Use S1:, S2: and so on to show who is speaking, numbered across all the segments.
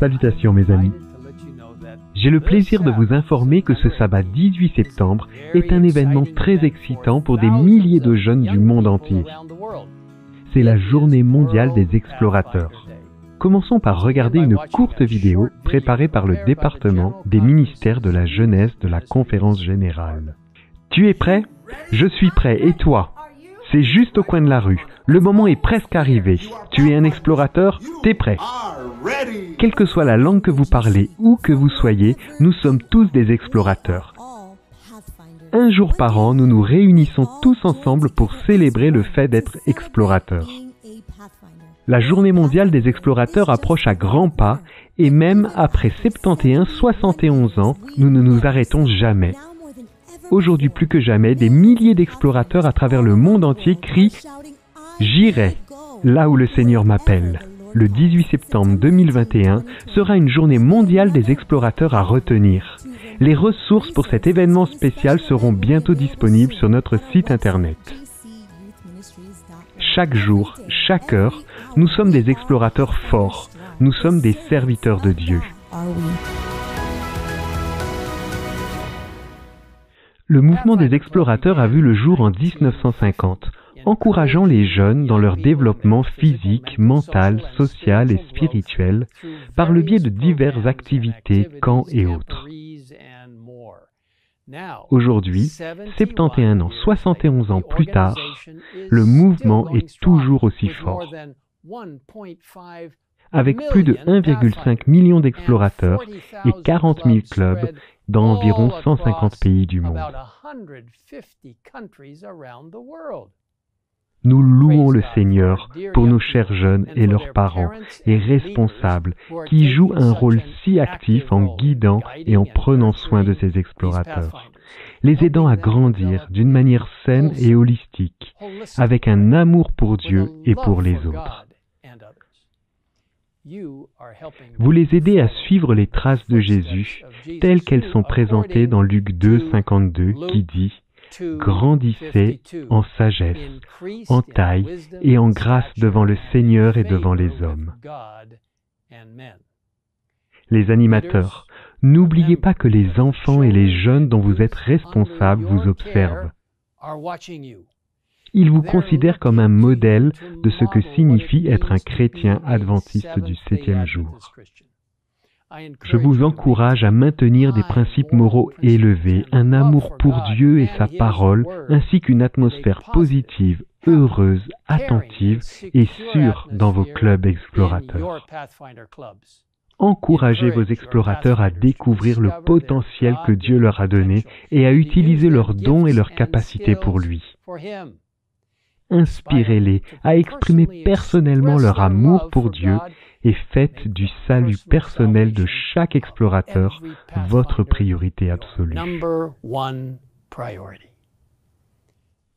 S1: Salutations mes amis. J'ai le plaisir de vous informer que ce sabbat 18 septembre est un événement très excitant pour des milliers de jeunes du monde entier. C'est la journée mondiale des explorateurs. Commençons par regarder une courte vidéo préparée par le département des ministères de la jeunesse de la conférence générale. Tu es prêt? Je suis prêt, et toi? C'est juste au coin de la rue. Le moment est presque arrivé. Tu es un explorateur? T'es prêt? Quelle que soit la langue que vous parlez, ou que vous soyez, nous sommes tous des explorateurs. Un jour par an, nous nous réunissons tous ensemble pour célébrer le fait d'être explorateurs. La journée mondiale des explorateurs approche à grands pas et même après 71-71 ans, nous ne nous arrêtons jamais. Aujourd'hui plus que jamais, des milliers d'explorateurs à travers le monde entier crient ⁇ J'irai là où le Seigneur m'appelle ⁇ Le 18 septembre 2021 sera une journée mondiale des explorateurs à retenir. Les ressources pour cet événement spécial seront bientôt disponibles sur notre site internet. Chaque jour, chaque heure, nous sommes des explorateurs forts. Nous sommes des serviteurs de Dieu. Le mouvement des explorateurs a vu le jour en 1950, encourageant les jeunes dans leur développement physique, mental, social et spirituel par le biais de diverses activités, camps et autres. Aujourd'hui, 71 ans, 71 ans plus tard, le mouvement est toujours aussi fort. Avec plus de 1,5 million d'explorateurs et 40 000 clubs dans environ 150 pays du monde. Nous louons le Seigneur pour nos chers jeunes et leurs parents et responsables qui jouent un rôle si actif en guidant et en prenant soin de ces explorateurs, les aidant à grandir d'une manière saine et holistique, avec un amour pour Dieu et pour les autres. Vous les aidez à suivre les traces de Jésus telles qu'elles sont présentées dans Luc 2, 52 qui dit Grandissez en sagesse, en taille et en grâce devant le Seigneur et devant les hommes. Les animateurs, n'oubliez pas que les enfants et les jeunes dont vous êtes responsables vous observent. Ils vous considèrent comme un modèle de ce que signifie être un chrétien adventiste du septième jour. Je vous encourage à maintenir des principes moraux élevés, un amour pour Dieu et sa parole, ainsi qu'une atmosphère positive, heureuse, attentive et sûre dans vos clubs explorateurs. Encouragez vos explorateurs à découvrir le potentiel que Dieu leur a donné et à utiliser leurs dons et leurs capacités pour lui. Inspirez-les à exprimer personnellement leur amour pour Dieu et faites du salut personnel de chaque explorateur votre priorité absolue.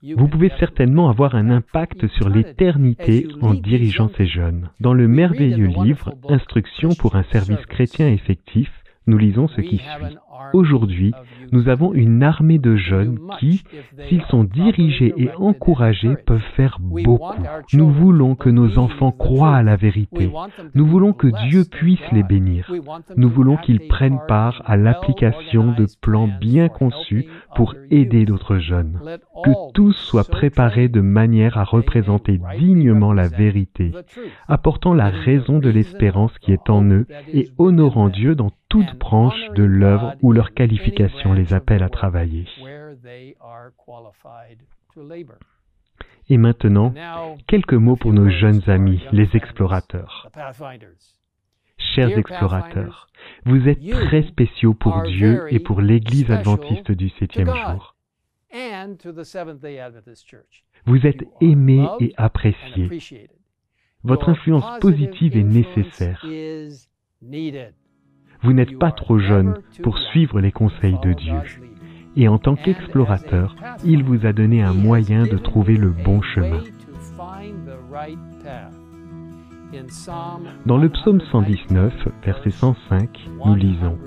S1: Vous pouvez certainement avoir un impact sur l'éternité en dirigeant ces jeunes. Dans le merveilleux livre Instructions pour un service chrétien effectif, nous lisons ce qui suit. Aujourd'hui, nous avons une armée de jeunes qui, s'ils sont dirigés et encouragés, peuvent faire beaucoup. Nous voulons que nos enfants croient à la vérité. Nous voulons que Dieu puisse les bénir. Nous voulons qu'ils prennent part à l'application de plans bien conçus pour aider d'autres jeunes. Que tous soient préparés de manière à représenter dignement la vérité, apportant la raison de l'espérance qui est en eux et honorant Dieu dans toute branche de l'œuvre où leur qualification les appelle à travailler. Et maintenant, quelques mots pour nos jeunes amis, les explorateurs. Chers explorateurs, vous êtes très spéciaux pour Dieu et pour l'Église adventiste du septième jour. Vous êtes aimés et appréciés. Votre influence positive est nécessaire. Vous n'êtes pas trop jeune pour suivre les conseils de Dieu. Et en tant qu'explorateur, il vous a donné un moyen de trouver le bon chemin. Dans le psaume 119, verset 105, nous lisons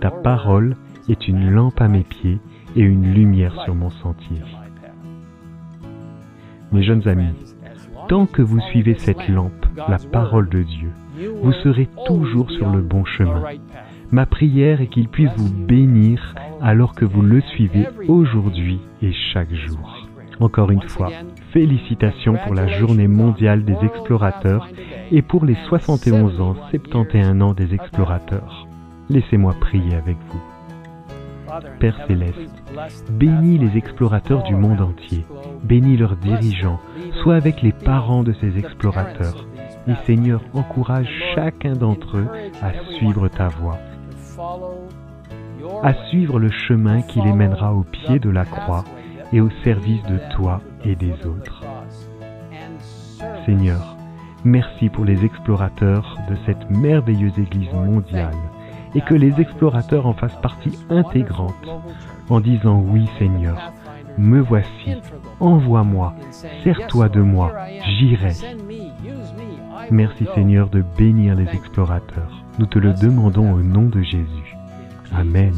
S1: Ta parole est une lampe à mes pieds et une lumière sur mon sentier. Mes jeunes amis, tant que vous suivez cette lampe, la parole de Dieu, vous serez toujours sur le bon chemin. Ma prière est qu'il puisse vous bénir alors que vous le suivez aujourd'hui et chaque jour. Encore une fois, félicitations pour la journée mondiale des explorateurs et pour les 71 ans, 71 ans des explorateurs. Laissez-moi prier avec vous. Père céleste, bénis les explorateurs du monde entier, bénis leurs dirigeants, sois avec les parents de ces explorateurs. Et Seigneur, encourage chacun d'entre eux à suivre ta voie, à suivre le chemin qui les mènera au pied de la croix et au service de toi et des autres. Seigneur, merci pour les explorateurs de cette merveilleuse Église mondiale et que les explorateurs en fassent partie intégrante en disant oui Seigneur, me voici, envoie-moi, sers-toi de moi, j'irai. Merci Seigneur de bénir les explorateurs. Nous te le demandons au nom de Jésus. Amen.